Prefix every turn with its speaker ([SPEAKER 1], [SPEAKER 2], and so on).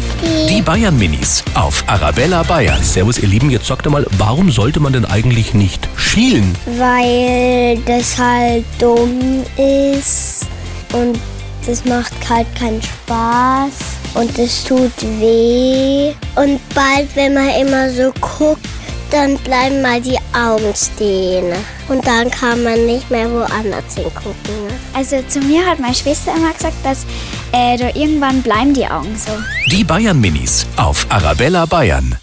[SPEAKER 1] Christi.
[SPEAKER 2] Die Bayern Minis auf Arabella Bayern. Servus, ihr Lieben. Jetzt sagt mal, warum sollte man denn eigentlich nicht schielen?
[SPEAKER 1] Weil das halt dumm ist und das macht halt keinen Spaß und es tut weh. Und bald, wenn man immer so guckt, dann bleiben mal die Augen stehen. Und dann kann man nicht mehr woanders hingucken. Ne?
[SPEAKER 3] Also zu mir hat meine Schwester immer gesagt, dass äh, da irgendwann bleiben die Augen so.
[SPEAKER 2] Die Bayern Minis auf Arabella Bayern.